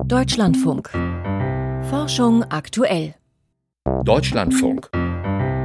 Deutschlandfunk. Forschung aktuell. Deutschlandfunk.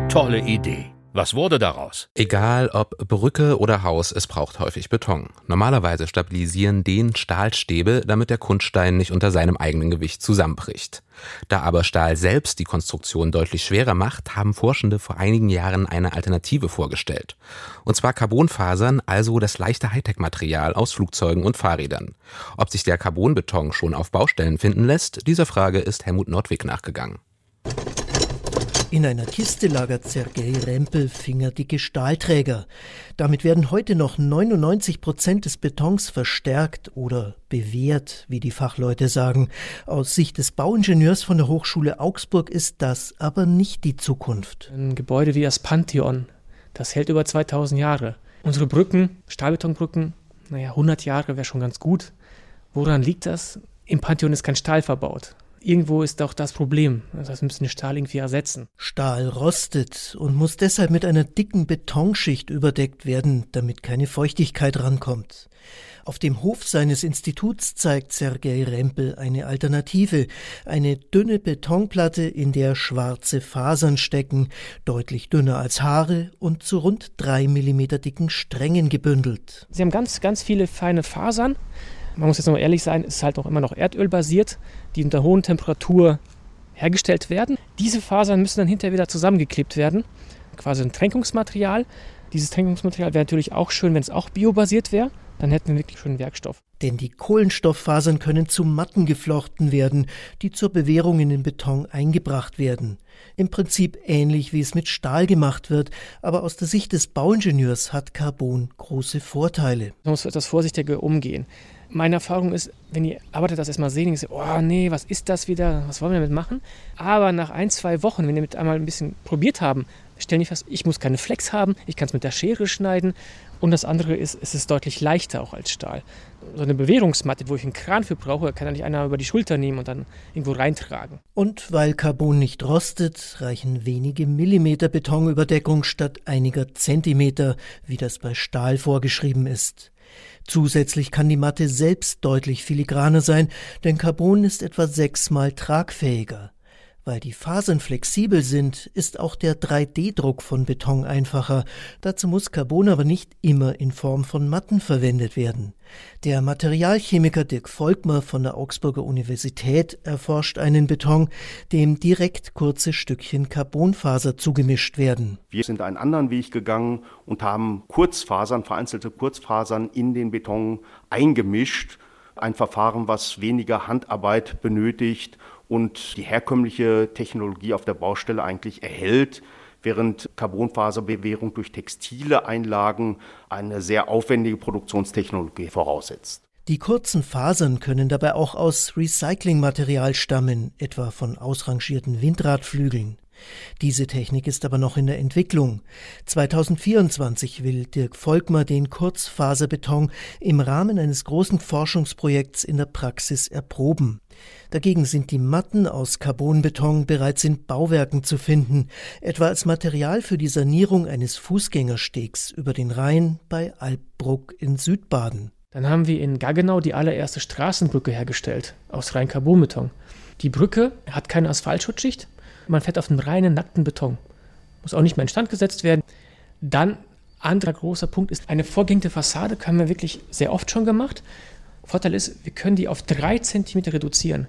Tolle Idee. Was wurde daraus? Egal ob Brücke oder Haus, es braucht häufig Beton. Normalerweise stabilisieren den Stahlstäbe, damit der Kunststein nicht unter seinem eigenen Gewicht zusammenbricht. Da aber Stahl selbst die Konstruktion deutlich schwerer macht, haben Forschende vor einigen Jahren eine Alternative vorgestellt. Und zwar Carbonfasern, also das leichte Hightech-Material aus Flugzeugen und Fahrrädern. Ob sich der Carbonbeton schon auf Baustellen finden lässt, dieser Frage ist Helmut Nordwig nachgegangen. In einer Kiste lagert Sergei Rempel fingerdicke Stahlträger. Damit werden heute noch 99 Prozent des Betons verstärkt oder bewährt, wie die Fachleute sagen. Aus Sicht des Bauingenieurs von der Hochschule Augsburg ist das aber nicht die Zukunft. Ein Gebäude wie das Pantheon, das hält über 2000 Jahre. Unsere Brücken, Stahlbetonbrücken, naja, 100 Jahre wäre schon ganz gut. Woran liegt das? Im Pantheon ist kein Stahl verbaut irgendwo ist auch das Problem. Das wir müssen den Stahl irgendwie ersetzen. Stahl rostet und muss deshalb mit einer dicken Betonschicht überdeckt werden, damit keine Feuchtigkeit rankommt. Auf dem Hof seines Instituts zeigt Sergei Rempel eine Alternative, eine dünne Betonplatte, in der schwarze Fasern stecken, deutlich dünner als Haare und zu rund drei Millimeter dicken Strängen gebündelt. Sie haben ganz, ganz viele feine Fasern, man muss jetzt noch ehrlich sein, es ist halt auch immer noch erdölbasiert, die unter hohen Temperatur hergestellt werden. Diese Fasern müssen dann hinterher wieder zusammengeklebt werden, quasi ein Tränkungsmaterial. Dieses Tränkungsmaterial wäre natürlich auch schön, wenn es auch biobasiert wäre. Dann hätten wir wirklich schönen Werkstoff. Denn die Kohlenstofffasern können zu Matten geflochten werden, die zur Bewährung in den Beton eingebracht werden. Im Prinzip ähnlich wie es mit Stahl gemacht wird, aber aus der Sicht des Bauingenieurs hat Carbon große Vorteile. Man muss etwas vorsichtiger umgehen. Meine Erfahrung ist, wenn die Arbeiter das erstmal sehen, sie, oh nee, was ist das wieder, was wollen wir damit machen? Aber nach ein, zwei Wochen, wenn die mit einmal ein bisschen probiert haben, stellen die fest, ich muss keine Flex haben, ich kann es mit der Schere schneiden. Und das andere ist, es ist deutlich leichter auch als Stahl. So eine Bewährungsmatte, wo ich einen Kran für brauche, kann ja nicht einer über die Schulter nehmen und dann irgendwo reintragen. Und weil Carbon nicht rostet, reichen wenige Millimeter Betonüberdeckung statt einiger Zentimeter, wie das bei Stahl vorgeschrieben ist. Zusätzlich kann die Matte selbst deutlich filigraner sein, denn Carbon ist etwa sechsmal tragfähiger. Weil die Fasern flexibel sind, ist auch der 3D-Druck von Beton einfacher. Dazu muss Carbon aber nicht immer in Form von Matten verwendet werden. Der Materialchemiker Dirk Volkmer von der Augsburger Universität erforscht einen Beton, dem direkt kurze Stückchen Carbonfaser zugemischt werden. Wir sind einen anderen Weg gegangen und haben Kurzfasern, vereinzelte Kurzfasern in den Beton eingemischt. Ein Verfahren, was weniger Handarbeit benötigt und die herkömmliche Technologie auf der Baustelle eigentlich erhält, während Carbonfaserbewehrung durch textile Einlagen eine sehr aufwendige Produktionstechnologie voraussetzt. Die kurzen Fasern können dabei auch aus Recyclingmaterial stammen, etwa von ausrangierten Windradflügeln. Diese Technik ist aber noch in der Entwicklung. 2024 will Dirk Volkmer den Kurzfaserbeton im Rahmen eines großen Forschungsprojekts in der Praxis erproben. Dagegen sind die Matten aus Carbonbeton bereits in Bauwerken zu finden, etwa als Material für die Sanierung eines Fußgängerstegs über den Rhein bei Albbruck in Südbaden. Dann haben wir in Gaggenau die allererste Straßenbrücke hergestellt aus rein Carbonbeton. Die Brücke hat keine Asphaltschutzschicht, man fährt auf einem reinen, nackten Beton. Muss auch nicht mehr instand gesetzt werden. Dann, anderer großer Punkt ist, eine vorgängige Fassade haben wir wirklich sehr oft schon gemacht. Vorteil ist, wir können die auf drei Zentimeter reduzieren.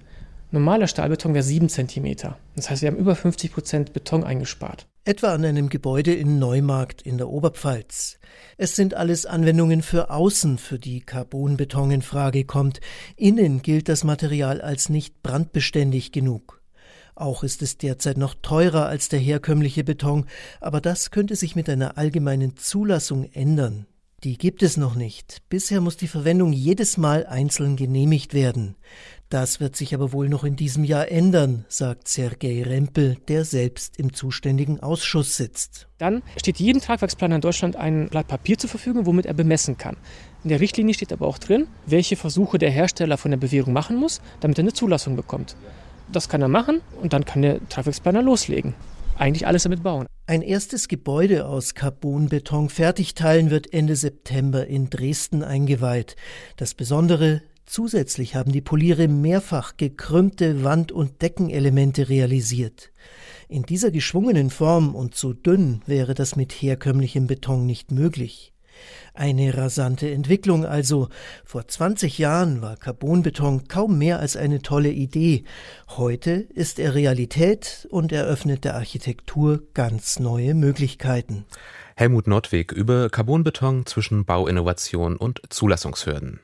Normaler Stahlbeton wäre sieben Zentimeter. Das heißt, wir haben über 50 Prozent Beton eingespart. Etwa an einem Gebäude in Neumarkt in der Oberpfalz. Es sind alles Anwendungen für außen, für die Carbonbeton in Frage kommt. Innen gilt das Material als nicht brandbeständig genug. Auch ist es derzeit noch teurer als der herkömmliche Beton, aber das könnte sich mit einer allgemeinen Zulassung ändern. Die gibt es noch nicht. Bisher muss die Verwendung jedes Mal einzeln genehmigt werden. Das wird sich aber wohl noch in diesem Jahr ändern, sagt Sergei Rempel, der selbst im zuständigen Ausschuss sitzt. Dann steht jedem Tragwerksplaner in Deutschland ein Blatt Papier zur Verfügung, womit er bemessen kann. In der Richtlinie steht aber auch drin, welche Versuche der Hersteller von der Bewährung machen muss, damit er eine Zulassung bekommt. Das kann er machen und dann kann der Traffic-Planer loslegen. Eigentlich alles damit bauen. Ein erstes Gebäude aus Carbonbeton fertigteilen wird Ende September in Dresden eingeweiht. Das Besondere, Zusätzlich haben die Poliere mehrfach gekrümmte Wand- und Deckenelemente realisiert. In dieser geschwungenen Form und so dünn wäre das mit herkömmlichem Beton nicht möglich. Eine rasante Entwicklung also. Vor 20 Jahren war Carbonbeton kaum mehr als eine tolle Idee. Heute ist er Realität und eröffnet der Architektur ganz neue Möglichkeiten. Helmut Nordweg über Carbonbeton zwischen Bauinnovation und Zulassungshürden.